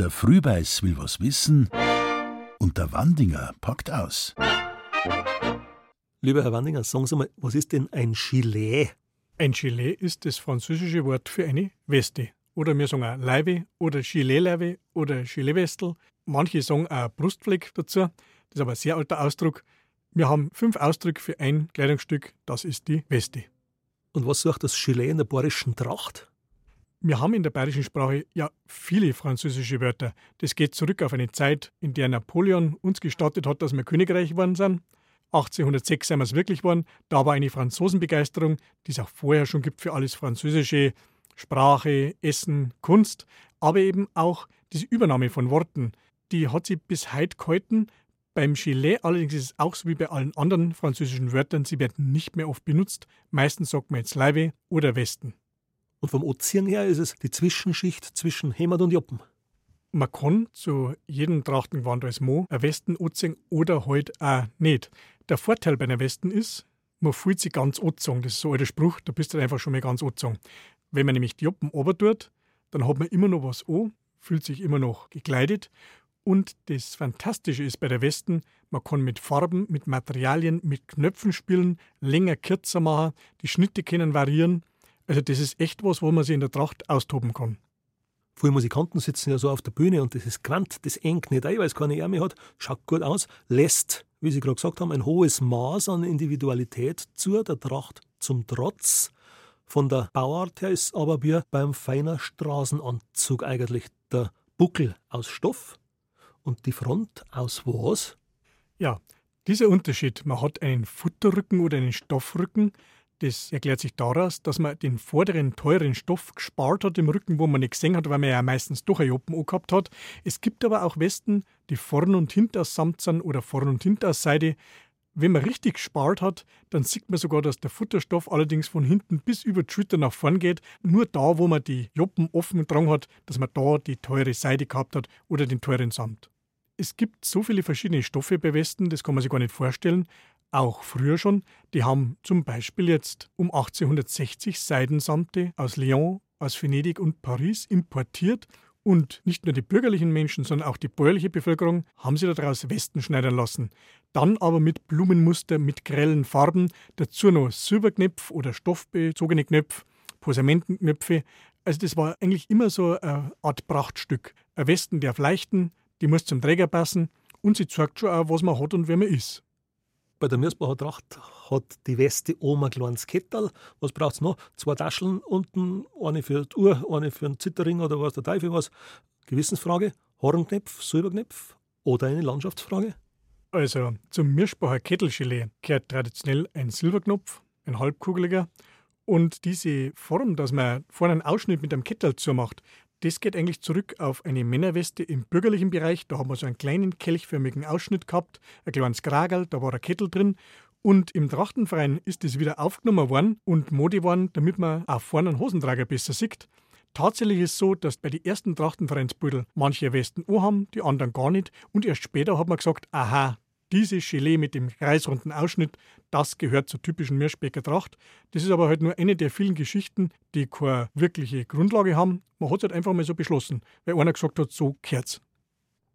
Der Frühbeiß will was wissen und der Wandinger packt aus. Lieber Herr Wandinger, sagen Sie mal, was ist denn ein Gilet? Ein Gilet ist das französische Wort für eine Weste. Oder wir sagen auch Leibe oder Gilet-Leibe oder Gilet-Westel. Manche sagen auch Brustfleck dazu. Das ist aber ein sehr alter Ausdruck. Wir haben fünf Ausdrücke für ein Kleidungsstück, das ist die Weste. Und was sagt das Gilet in der bayerischen Tracht? Wir haben in der bayerischen Sprache ja viele französische Wörter. Das geht zurück auf eine Zeit, in der Napoleon uns gestattet hat, dass wir Königreich geworden sind. 1806 sind wir es wirklich geworden. Da war eine Franzosenbegeisterung, die es auch vorher schon gibt für alles Französische, Sprache, Essen, Kunst, aber eben auch diese Übernahme von Worten. Die hat sie bis heute gehalten. Beim Gilet allerdings ist es auch so wie bei allen anderen französischen Wörtern, sie werden nicht mehr oft benutzt. Meistens sagt man jetzt Leibe oder Westen. Und vom Ozean her ist es die Zwischenschicht zwischen Heimat und Joppen. Man kann zu jedem Trachtengewand als Mo ein Westen anziehen oder halt auch nicht. Der Vorteil bei einer Westen ist, man fühlt sich ganz angezogen. Das ist so ein Spruch, da bist du einfach schon mal ganz angezogen. Wenn man nämlich die Joppen tut, dann hat man immer noch was an, fühlt sich immer noch gekleidet. Und das Fantastische ist bei der Westen, man kann mit Farben, mit Materialien, mit Knöpfen spielen, länger, kürzer machen, die Schnitte können variieren. Also das ist echt was, wo man sich in der Tracht austoben kann. Viele Musikanten sitzen ja so auf der Bühne und das ist quant, das engt nicht ein, weil es keine Ärmel hat, schaut gut aus, lässt, wie Sie gerade gesagt haben, ein hohes Maß an Individualität zu der Tracht zum Trotz. Von der Bauart her ist aber wie beim feiner Straßenanzug eigentlich der Buckel aus Stoff und die Front aus was? Ja, dieser Unterschied, man hat einen Futterrücken oder einen Stoffrücken, das erklärt sich daraus, dass man den vorderen teuren Stoff gespart hat im Rücken, wo man nicht gesehen hat, weil man ja meistens doch ein Joppen gehabt hat. Es gibt aber auch Westen, die vorn und hinten aus Samt sind oder vorn und hinten aus Seide. Wenn man richtig gespart hat, dann sieht man sogar, dass der Futterstoff allerdings von hinten bis über die Schulter nach vorn geht. Nur da, wo man die Joppen offen getragen hat, dass man da die teure Seide gehabt hat oder den teuren Samt. Es gibt so viele verschiedene Stoffe bei Westen, das kann man sich gar nicht vorstellen auch früher schon. Die haben zum Beispiel jetzt um 1860 Seidensamte aus Lyon, aus Venedig und Paris importiert und nicht nur die bürgerlichen Menschen, sondern auch die bäuerliche Bevölkerung haben sie daraus Westen schneidern lassen. Dann aber mit Blumenmuster, mit grellen Farben, dazu noch Silberknöpf oder stoffbezogene Knöpfe, Posamentenknöpfe. Also das war eigentlich immer so eine Art Prachtstück. Ein Westen der auf leichten, die muss zum Träger passen und sie zeigt schon auch, was man hat und wer man ist. Bei der Mirsbacher Tracht hat die Weste oben ein kleines Kettel. Was braucht es noch? Zwei Taschen unten, eine für die Uhr, eine für einen Zitterring oder was der Teufel was. Gewissensfrage: Hornknopf, Silberknopf oder eine Landschaftsfrage? Also, zum Mirsbacher Kettelgelee gehört traditionell ein Silberknopf, ein halbkugeliger. Und diese Form, dass man vorne einen Ausschnitt mit einem Kettel zumacht, das geht eigentlich zurück auf eine Männerweste im bürgerlichen Bereich. Da haben wir so einen kleinen kelchförmigen Ausschnitt gehabt, ein kleines Kragel, da war ein Kettel drin. Und im Trachtenverein ist das wieder aufgenommen worden und Mode worden, damit man auch vorne einen Hosentrager besser sieht. Tatsächlich ist es so, dass bei den ersten Trachtenvereinsbüdel manche Westen haben, die anderen gar nicht. Und erst später hat man gesagt, aha, dieses Gelee mit dem kreisrunden Ausschnitt, das gehört zur typischen Mirschbecker Tracht. Das ist aber halt nur eine der vielen Geschichten, die keine wirkliche Grundlage haben. Man hat es halt einfach mal so beschlossen, weil einer gesagt hat, so gehört's.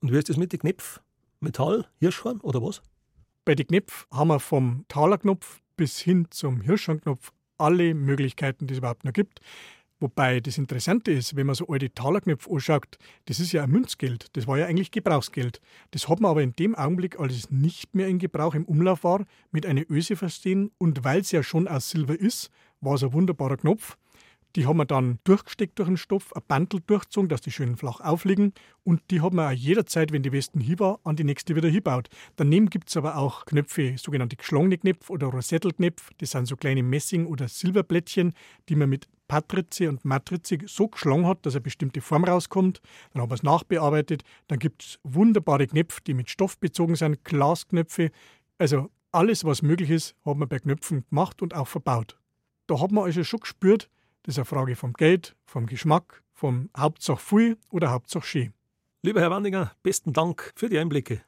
Und wie ist das mit den Knöpfen? Metall, Hirschhorn oder was? Bei den Knöpfen haben wir vom Talerknopf bis hin zum Hirschhornknopf alle Möglichkeiten, die es überhaupt noch gibt. Wobei das Interessante ist, wenn man so alte Talerknöpfe anschaut, das ist ja ein Münzgeld, das war ja eigentlich Gebrauchsgeld. Das hat man aber in dem Augenblick, als es nicht mehr in Gebrauch im Umlauf war, mit einer Öse versehen und weil es ja schon aus Silber ist, war es ein wunderbarer Knopf. Die haben wir dann durchgesteckt durch den Stoff, ein Bandel durchgezogen, dass die schön flach aufliegen. Und die haben wir auch jederzeit, wenn die Westen hier war, an die nächste wieder hinbaut. Daneben gibt es aber auch Knöpfe, sogenannte geschlagene Knöpfe oder Rosettelknöpfe. Das sind so kleine Messing- oder Silberblättchen, die man mit Patrize und Matrize so geschlagen hat, dass eine bestimmte Form rauskommt. Dann haben wir es nachbearbeitet. Dann gibt es wunderbare Knöpfe, die mit Stoff bezogen sind, Glasknöpfe. Also alles, was möglich ist, hat man bei Knöpfen gemacht und auch verbaut. Da hat man also schon gespürt, das ist eine Frage vom Geld, vom Geschmack, vom Hauptsache viel oder Hauptsache schön. Lieber Herr Wandinger, besten Dank für die Einblicke.